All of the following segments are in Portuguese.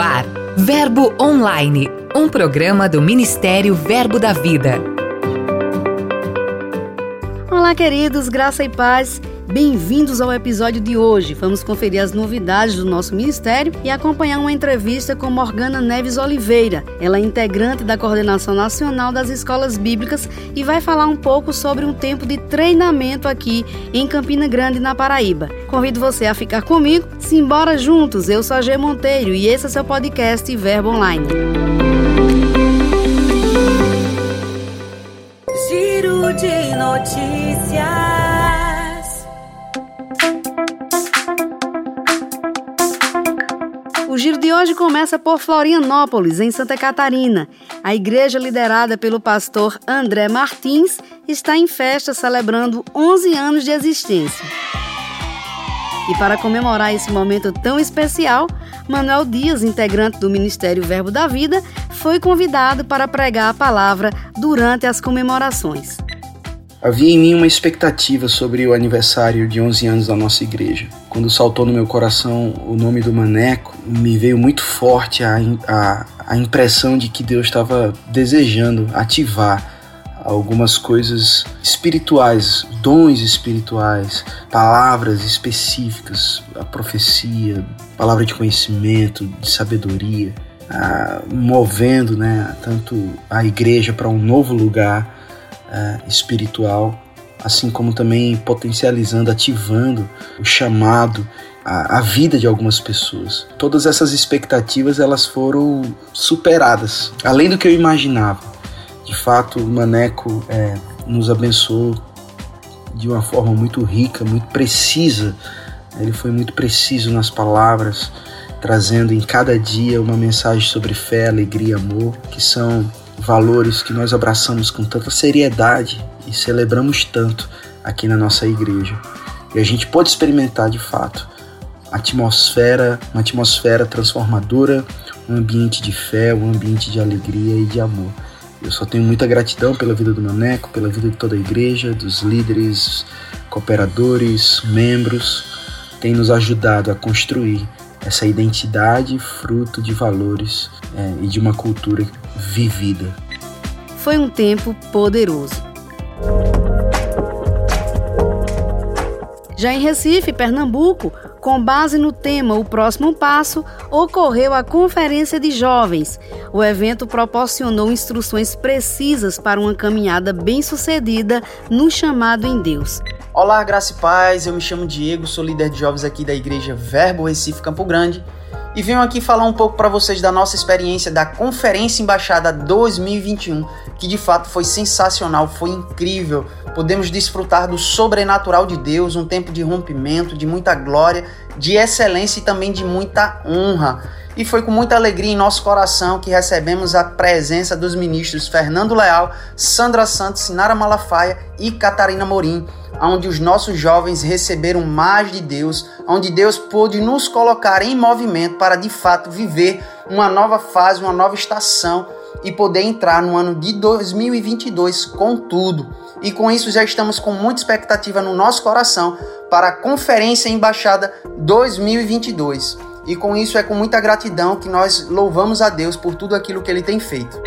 ar, Verbo Online, um programa do Ministério Verbo da Vida. Olá, queridos, graça e paz. Bem-vindos ao episódio de hoje. Vamos conferir as novidades do nosso ministério e acompanhar uma entrevista com Morgana Neves Oliveira. Ela é integrante da Coordenação Nacional das Escolas Bíblicas e vai falar um pouco sobre um tempo de treinamento aqui em Campina Grande, na Paraíba. Convido você a ficar comigo. Simbora juntos. Eu sou a G Monteiro e esse é seu podcast Verbo Online. Giro de notícias. Giro de hoje começa por Florianópolis, em Santa Catarina. A igreja liderada pelo pastor André Martins está em festa celebrando 11 anos de existência. E para comemorar esse momento tão especial, Manuel Dias, integrante do Ministério Verbo da Vida, foi convidado para pregar a palavra durante as comemorações. Havia em mim uma expectativa sobre o aniversário de 11 anos da nossa igreja. Quando saltou no meu coração o nome do Maneco, me veio muito forte a, a, a impressão de que Deus estava desejando ativar algumas coisas espirituais, dons espirituais, palavras específicas, a profecia, palavra de conhecimento, de sabedoria, movendo né, tanto a igreja para um novo lugar é, espiritual, assim como também potencializando, ativando o chamado, a, a, vida de algumas pessoas. Todas essas expectativas elas foram superadas, além do que eu imaginava. De fato, o Maneco é, nos abençoou de uma forma muito rica, muito precisa. Ele foi muito preciso nas palavras, trazendo em cada dia uma mensagem sobre fé, alegria, amor, que são valores que nós abraçamos com tanta seriedade e celebramos tanto aqui na nossa igreja. E a gente pode experimentar de fato atmosfera, uma atmosfera transformadora, um ambiente de fé, um ambiente de alegria e de amor. Eu só tenho muita gratidão pela vida do Maneco, pela vida de toda a igreja, dos líderes, cooperadores, membros, tem nos ajudado a construir essa identidade fruto de valores é, e de uma cultura vivida. Foi um tempo poderoso. Já em Recife, Pernambuco, com base no tema O Próximo Passo, ocorreu a Conferência de Jovens. O evento proporcionou instruções precisas para uma caminhada bem-sucedida no chamado em Deus. Olá, graça e paz. Eu me chamo Diego, sou líder de jovens aqui da Igreja Verbo Recife Campo Grande e venho aqui falar um pouco para vocês da nossa experiência da Conferência Embaixada 2021, que de fato foi sensacional, foi incrível. Podemos desfrutar do sobrenatural de Deus, um tempo de rompimento, de muita glória, de excelência e também de muita honra. E foi com muita alegria em nosso coração que recebemos a presença dos ministros Fernando Leal, Sandra Santos, Sinara Malafaia e Catarina Morim onde os nossos jovens receberam mais de Deus, onde Deus pôde nos colocar em movimento para de fato viver uma nova fase, uma nova estação e poder entrar no ano de 2022 com tudo. E com isso já estamos com muita expectativa no nosso coração para a Conferência Embaixada 2022. E com isso é com muita gratidão que nós louvamos a Deus por tudo aquilo que ele tem feito.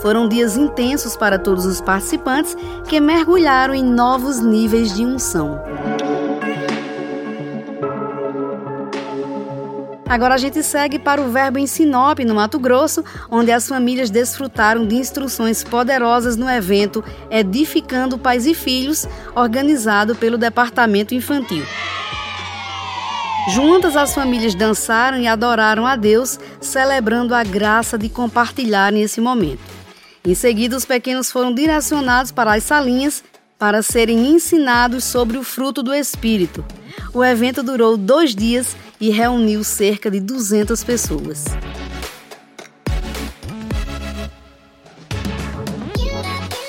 Foram dias intensos para todos os participantes que mergulharam em novos níveis de unção. Agora a gente segue para o Verbo em Sinop, no Mato Grosso, onde as famílias desfrutaram de instruções poderosas no evento Edificando Pais e Filhos, organizado pelo Departamento Infantil. Juntas, as famílias dançaram e adoraram a Deus, celebrando a graça de compartilharem esse momento. Em seguida, os pequenos foram direcionados para as salinhas para serem ensinados sobre o fruto do Espírito. O evento durou dois dias e reuniu cerca de 200 pessoas.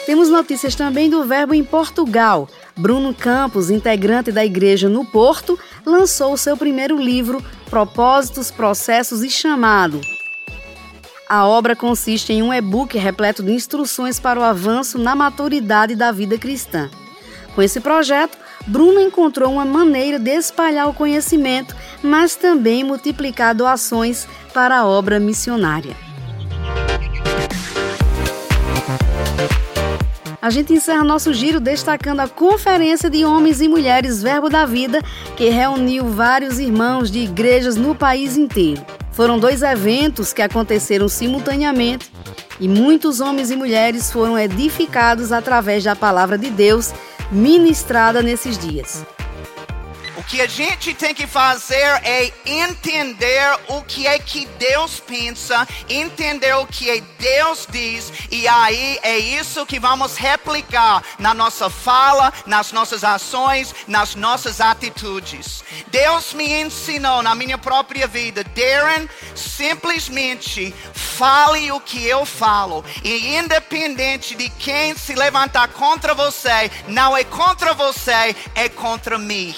Temos notícias também do Verbo em Portugal. Bruno Campos, integrante da igreja no Porto, lançou o seu primeiro livro, Propósitos, Processos e Chamado, a obra consiste em um e-book repleto de instruções para o avanço na maturidade da vida cristã. Com esse projeto, Bruno encontrou uma maneira de espalhar o conhecimento mas também multiplicar doações para a obra missionária. A gente encerra nosso giro destacando a Conferência de Homens e Mulheres Verbo da Vida, que reuniu vários irmãos de igrejas no país inteiro. Foram dois eventos que aconteceram simultaneamente e muitos homens e mulheres foram edificados através da palavra de Deus ministrada nesses dias que a gente tem que fazer é entender o que é que Deus pensa, entender o que é Deus diz, e aí é isso que vamos replicar na nossa fala, nas nossas ações, nas nossas atitudes. Deus me ensinou na minha própria vida, Darren, simplesmente fale o que eu falo, e independente de quem se levantar contra você, não é contra você, é contra mim.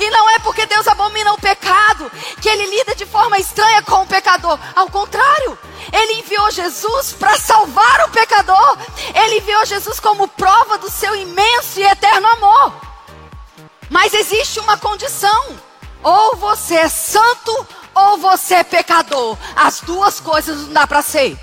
E não é porque Deus abomina o pecado que ele lida de forma estranha com o pecador. Ao contrário, ele enviou Jesus para salvar o pecador. Ele enviou Jesus como prova do seu imenso e eterno amor. Mas existe uma condição: ou você é santo ou você é pecador. As duas coisas não dá para ser.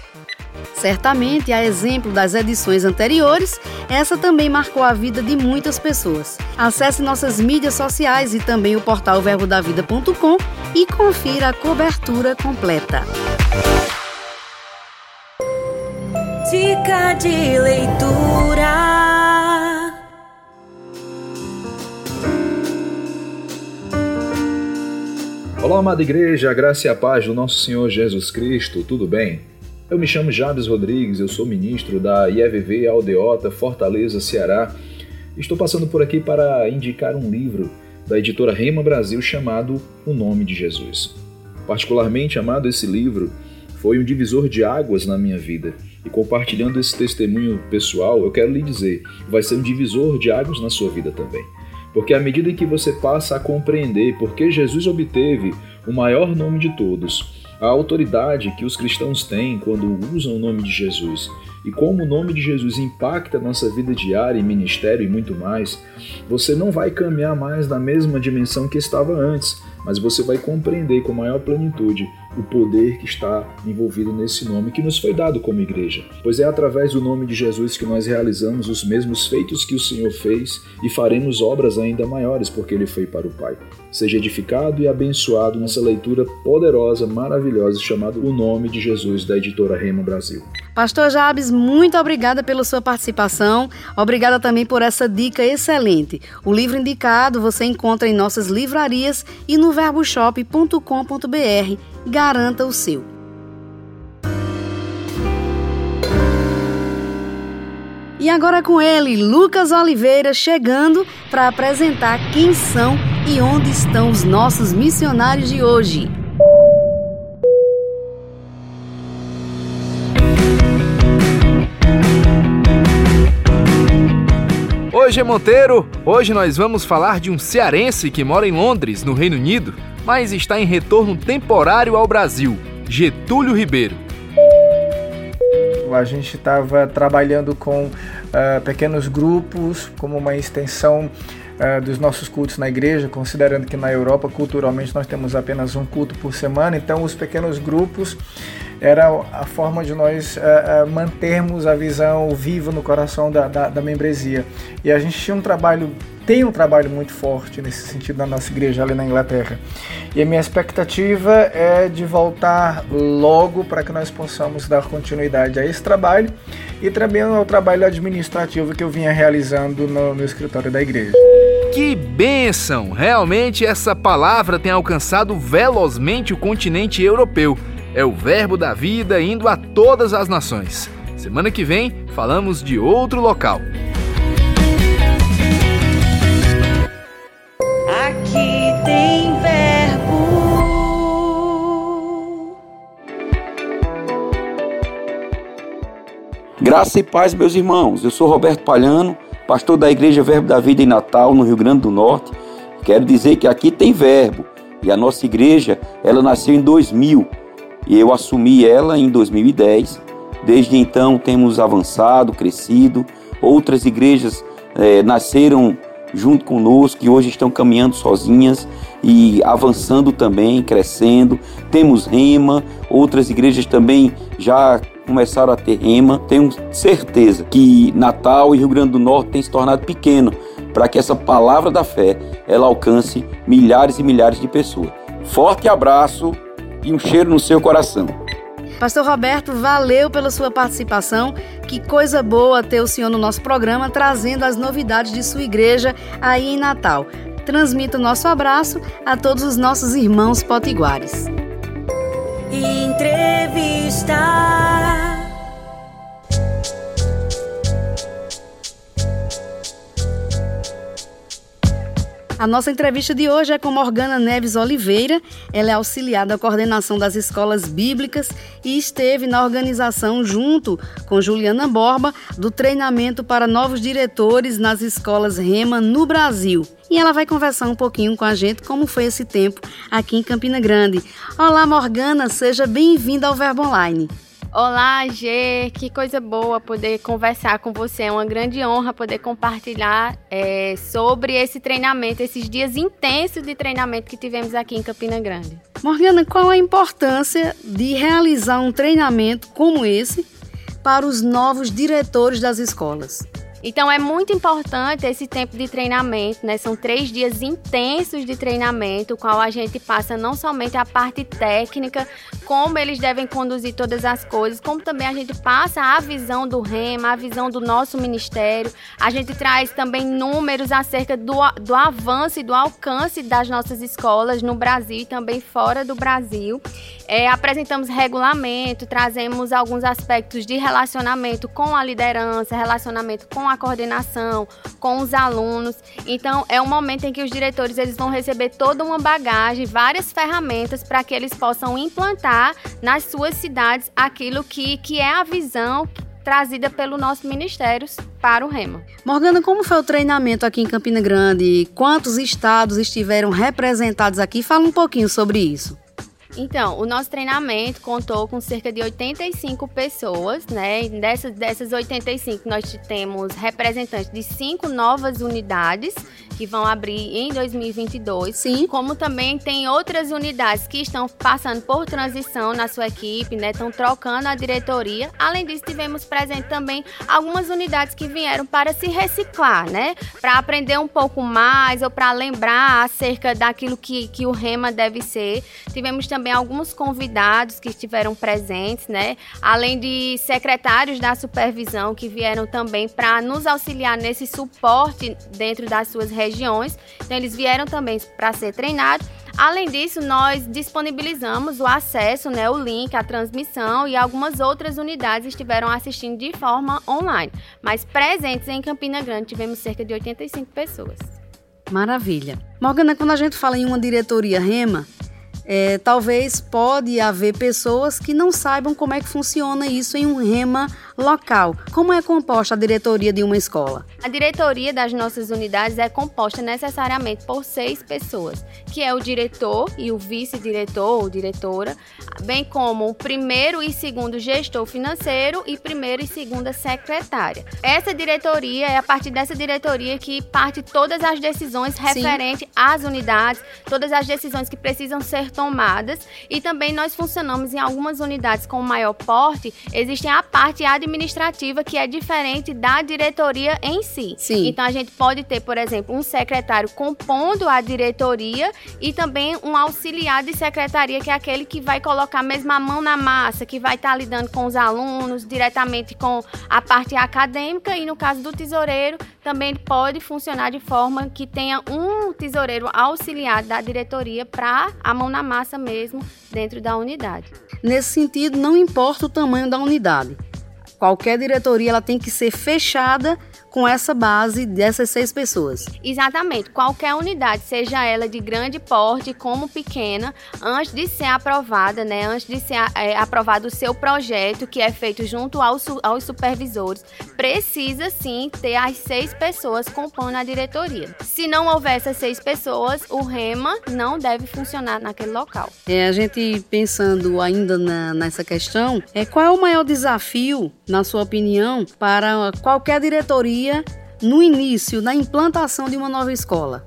Certamente, a exemplo das edições anteriores, essa também marcou a vida de muitas pessoas. Acesse nossas mídias sociais e também o portal verbodavida.com e confira a cobertura completa. Dica de leitura. Olá, amada igreja, a graça e a paz do nosso Senhor Jesus Cristo, tudo bem? Eu me chamo Jabes Rodrigues, eu sou ministro da IEVV Aldeota, Fortaleza, Ceará. Estou passando por aqui para indicar um livro da editora Rema Brasil chamado O Nome de Jesus. Particularmente amado esse livro, foi um divisor de águas na minha vida. E compartilhando esse testemunho pessoal, eu quero lhe dizer, vai ser um divisor de águas na sua vida também. Porque à medida que você passa a compreender porque Jesus obteve o maior nome de todos, a autoridade que os cristãos têm quando usam o nome de Jesus e como o nome de Jesus impacta nossa vida diária e ministério e muito mais, você não vai caminhar mais na mesma dimensão que estava antes, mas você vai compreender com maior plenitude o poder que está envolvido nesse nome que nos foi dado como igreja. Pois é através do nome de Jesus que nós realizamos os mesmos feitos que o Senhor fez e faremos obras ainda maiores porque ele foi para o Pai. Seja edificado e abençoado nessa leitura poderosa, maravilhosa chamada O Nome de Jesus da editora Rema Brasil. Pastor Jabes, muito obrigada pela sua participação. Obrigada também por essa dica excelente. O livro indicado você encontra em nossas livrarias e no verboshop.com.br. Garanta o seu. E agora com ele, Lucas Oliveira, chegando para apresentar quem são e onde estão os nossos missionários de hoje. Oi, G Monteiro! Hoje nós vamos falar de um cearense que mora em Londres, no Reino Unido, mas está em retorno temporário ao Brasil, Getúlio Ribeiro. A gente estava trabalhando com uh, pequenos grupos, como uma extensão uh, dos nossos cultos na igreja, considerando que na Europa, culturalmente, nós temos apenas um culto por semana, então os pequenos grupos era a forma de nós uh, uh, mantermos a visão viva no coração da, da, da, membresia. E a gente tinha um trabalho, tem um trabalho muito forte nesse sentido na nossa igreja ali na Inglaterra. E a minha expectativa é de voltar logo para que nós possamos dar continuidade a esse trabalho e também ao trabalho administrativo que eu vinha realizando no, no escritório da igreja. Que bênção! Realmente essa palavra tem alcançado velozmente o continente europeu é o Verbo da Vida indo a todas as nações. Semana que vem falamos de outro local. Aqui tem verbo. Graça e paz, meus irmãos. Eu sou Roberto Palhano, pastor da Igreja Verbo da Vida em Natal, no Rio Grande do Norte. Quero dizer que aqui tem verbo. E a nossa igreja, ela nasceu em 2000 e eu assumi ela em 2010. Desde então temos avançado, crescido. Outras igrejas é, nasceram junto conosco, que hoje estão caminhando sozinhas e avançando também, crescendo. Temos rema, outras igrejas também já começaram a ter rema. Tenho certeza que Natal e Rio Grande do Norte tem se tornado pequeno para que essa palavra da fé ela alcance milhares e milhares de pessoas. Forte abraço e um cheiro no seu coração. Pastor Roberto, valeu pela sua participação. Que coisa boa ter o senhor no nosso programa trazendo as novidades de sua igreja aí em Natal. Transmita o nosso abraço a todos os nossos irmãos potiguares. Entrevista. A nossa entrevista de hoje é com Morgana Neves Oliveira. Ela é auxiliar da coordenação das escolas bíblicas e esteve na organização, junto com Juliana Borba, do treinamento para novos diretores nas escolas Rema no Brasil. E ela vai conversar um pouquinho com a gente como foi esse tempo aqui em Campina Grande. Olá, Morgana, seja bem-vinda ao Verbo Online. Olá, Gê, que coisa boa poder conversar com você. É uma grande honra poder compartilhar é, sobre esse treinamento, esses dias intensos de treinamento que tivemos aqui em Campina Grande. Morgana, qual a importância de realizar um treinamento como esse para os novos diretores das escolas? Então é muito importante esse tempo de treinamento, né? São três dias intensos de treinamento, o qual a gente passa não somente a parte técnica, como eles devem conduzir todas as coisas, como também a gente passa a visão do REMA, a visão do nosso ministério. A gente traz também números acerca do, do avanço e do alcance das nossas escolas no Brasil e também fora do Brasil. É, apresentamos regulamento, trazemos alguns aspectos de relacionamento com a liderança, relacionamento com a coordenação, com os alunos. Então, é um momento em que os diretores eles vão receber toda uma bagagem, várias ferramentas para que eles possam implantar nas suas cidades aquilo que, que é a visão trazida pelo nosso ministério para o Rema. Morgana, como foi o treinamento aqui em Campina Grande? Quantos estados estiveram representados aqui? Fala um pouquinho sobre isso. Então, o nosso treinamento contou com cerca de 85 pessoas, né? Dessas, dessas 85, nós temos representantes de cinco novas unidades que vão abrir em 2022. Sim. Como também tem outras unidades que estão passando por transição na sua equipe, né? Estão trocando a diretoria. Além disso, tivemos presente também algumas unidades que vieram para se reciclar, né? Para aprender um pouco mais ou para lembrar acerca daquilo que, que o REMA deve ser. Tivemos também alguns convidados que estiveram presentes, né? Além de secretários da supervisão que vieram também para nos auxiliar nesse suporte dentro das suas regiões regiões. Então, eles vieram também para ser treinados. Além disso, nós disponibilizamos o acesso, né, o link, a transmissão e algumas outras unidades estiveram assistindo de forma online. Mas presentes em Campina Grande tivemos cerca de 85 pessoas. Maravilha. Morgana, quando a gente fala em uma diretoria REMA, é, talvez pode haver pessoas que não saibam como é que funciona isso em um REMA local. Como é composta a diretoria de uma escola? A diretoria das nossas unidades é composta necessariamente por seis pessoas, que é o diretor e o vice-diretor ou diretora, bem como o primeiro e segundo gestor financeiro e primeira e segunda secretária. Essa diretoria é a partir dessa diretoria que parte todas as decisões referentes às unidades, todas as decisões que precisam ser tomadas e também nós funcionamos em algumas unidades com maior porte, existem a parte administrativa que é diferente da diretoria em si. Sim. Então a gente pode ter, por exemplo, um secretário compondo a diretoria e também um auxiliar de secretaria, que é aquele que vai colocar mesmo a mão na massa, que vai estar lidando com os alunos, diretamente com a parte acadêmica, e no caso do tesoureiro, também pode funcionar de forma que tenha um tesoureiro auxiliar da diretoria para a mão na massa mesmo dentro da unidade. Nesse sentido, não importa o tamanho da unidade. Qualquer diretoria ela tem que ser fechada com essa base dessas seis pessoas. Exatamente. Qualquer unidade, seja ela de grande porte como pequena, antes de ser aprovada, né, antes de ser é, aprovado o seu projeto, que é feito junto aos, aos supervisores, precisa sim ter as seis pessoas compondo a diretoria. Se não houver essas seis pessoas, o REMA não deve funcionar naquele local. É, a gente pensando ainda na, nessa questão, é qual é o maior desafio, na sua opinião, para qualquer diretoria no início, na implantação de uma nova escola?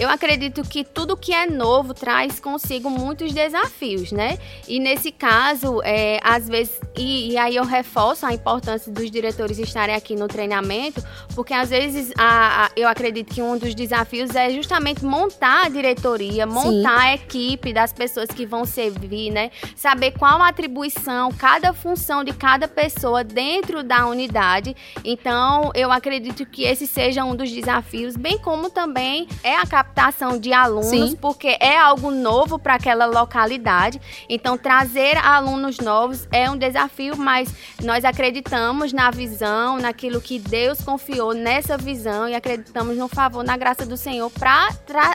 Eu acredito que tudo que é novo traz consigo muitos desafios, né? E nesse caso, é, às vezes, e, e, aí eu reforço a importância dos diretores estarem aqui no treinamento, porque às vezes a, a, eu acredito que um dos desafios é justamente montar a diretoria, montar Sim. a equipe das pessoas que vão servir, né? Saber qual a atribuição, cada função de cada pessoa dentro da unidade. Então, eu acredito que esse seja um dos desafios, bem como também é a captação de alunos, Sim. porque é algo novo para aquela localidade. Então, trazer alunos novos é um desafio, mas nós acreditamos na visão, naquilo que Deus confiou nessa visão e acreditamos no favor, na graça do Senhor para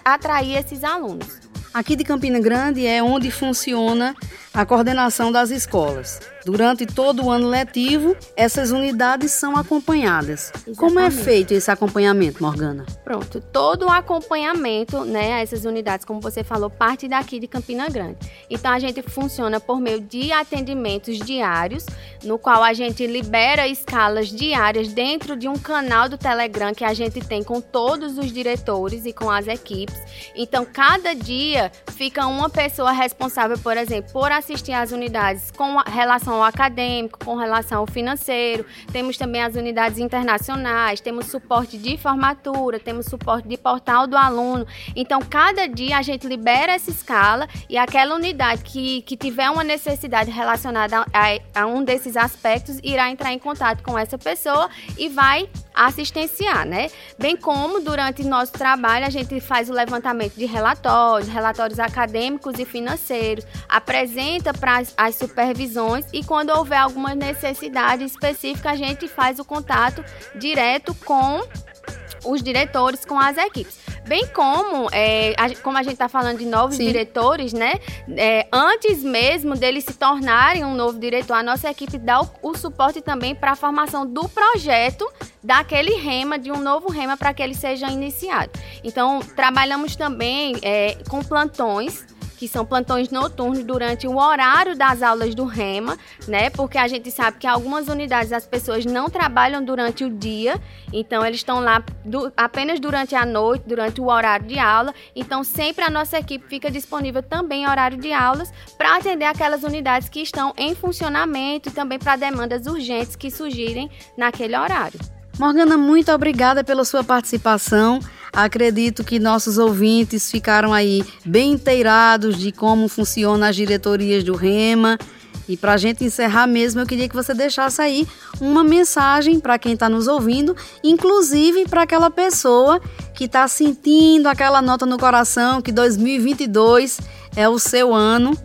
atrair esses alunos. Aqui de Campina Grande é onde funciona a coordenação das escolas. Durante todo o ano letivo, essas unidades são acompanhadas. Exatamente. Como é feito esse acompanhamento, Morgana? Pronto, todo o acompanhamento, né, a essas unidades, como você falou, parte daqui de Campina Grande. Então a gente funciona por meio de atendimentos diários, no qual a gente libera escalas diárias dentro de um canal do Telegram que a gente tem com todos os diretores e com as equipes. Então cada dia fica uma pessoa responsável, por exemplo, por assistir às unidades com relação ao acadêmico, com relação ao financeiro, temos também as unidades internacionais, temos suporte de formatura, temos suporte de portal do aluno. Então, cada dia a gente libera essa escala e aquela unidade que, que tiver uma necessidade relacionada a, a um desses aspectos irá entrar em contato com essa pessoa e vai assistenciar, né? Bem como durante nosso trabalho a gente faz o levantamento de relatórios, relatórios acadêmicos e financeiros, apresenta para as supervisões e quando houver alguma necessidade específica a gente faz o contato direto com os diretores, com as equipes. Bem como, é, a, como a gente está falando de novos Sim. diretores, né? É, antes mesmo deles se tornarem um novo diretor, a nossa equipe dá o, o suporte também para a formação do projeto daquele rema, de um novo rema, para que ele seja iniciado. Então, trabalhamos também é, com plantões que são plantões noturnos durante o horário das aulas do REMA, né? Porque a gente sabe que algumas unidades as pessoas não trabalham durante o dia, então eles estão lá do, apenas durante a noite, durante o horário de aula. Então sempre a nossa equipe fica disponível também em horário de aulas para atender aquelas unidades que estão em funcionamento e também para demandas urgentes que surgirem naquele horário. Morgana, muito obrigada pela sua participação. Acredito que nossos ouvintes ficaram aí bem inteirados de como funcionam as diretorias do REMA. E para a gente encerrar mesmo, eu queria que você deixasse aí uma mensagem para quem está nos ouvindo, inclusive para aquela pessoa que está sentindo aquela nota no coração que 2022 é o seu ano.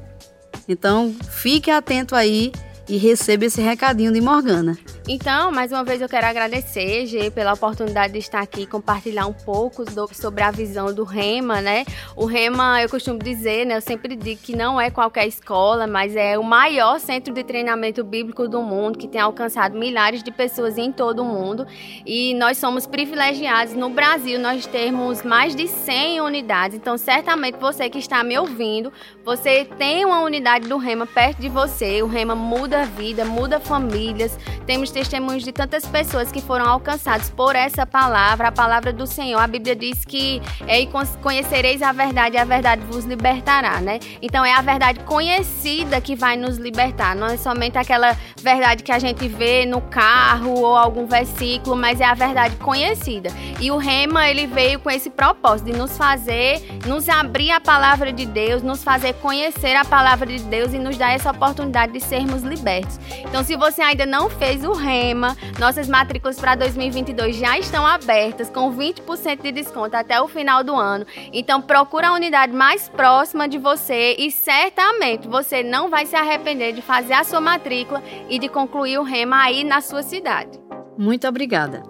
Então, fique atento aí e receba esse recadinho de Morgana. Então, mais uma vez eu quero agradecer, Gê, pela oportunidade de estar aqui compartilhar um pouco do, sobre a visão do REMA, né? O REMA, eu costumo dizer, né? Eu sempre digo que não é qualquer escola, mas é o maior centro de treinamento bíblico do mundo, que tem alcançado milhares de pessoas em todo o mundo. E nós somos privilegiados no Brasil, nós temos mais de 100 unidades. Então, certamente você que está me ouvindo, você tem uma unidade do REMA perto de você. O REMA muda muda a vida, muda famílias. Temos testemunhos de tantas pessoas que foram alcançadas por essa palavra, a palavra do Senhor. A Bíblia diz que é, conhecereis a verdade e a verdade vos libertará, né? Então é a verdade conhecida que vai nos libertar, não é somente aquela verdade que a gente vê no carro ou algum versículo, mas é a verdade conhecida. E o Rema, ele veio com esse propósito de nos fazer, nos abrir a palavra de Deus, nos fazer conhecer a palavra de Deus e nos dar essa oportunidade de sermos libertos abertos. Então, se você ainda não fez o REMA, nossas matrículas para 2022 já estão abertas com 20% de desconto até o final do ano. Então, procura a unidade mais próxima de você e certamente você não vai se arrepender de fazer a sua matrícula e de concluir o REMA aí na sua cidade. Muito obrigada.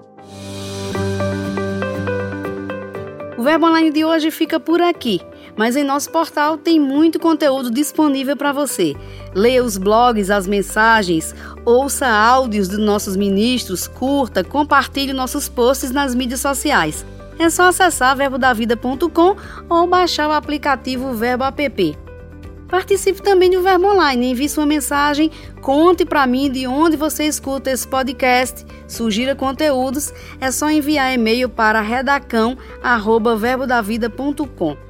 O Verbo Online de hoje fica por aqui mas em nosso portal tem muito conteúdo disponível para você. Leia os blogs, as mensagens, ouça áudios dos nossos ministros, curta, compartilhe nossos posts nas mídias sociais. É só acessar verbodavida.com ou baixar o aplicativo Verbo App. Participe também do Verbo Online, envie sua mensagem, conte para mim de onde você escuta esse podcast, sugira conteúdos, é só enviar e-mail para redacão@verbodavida.com.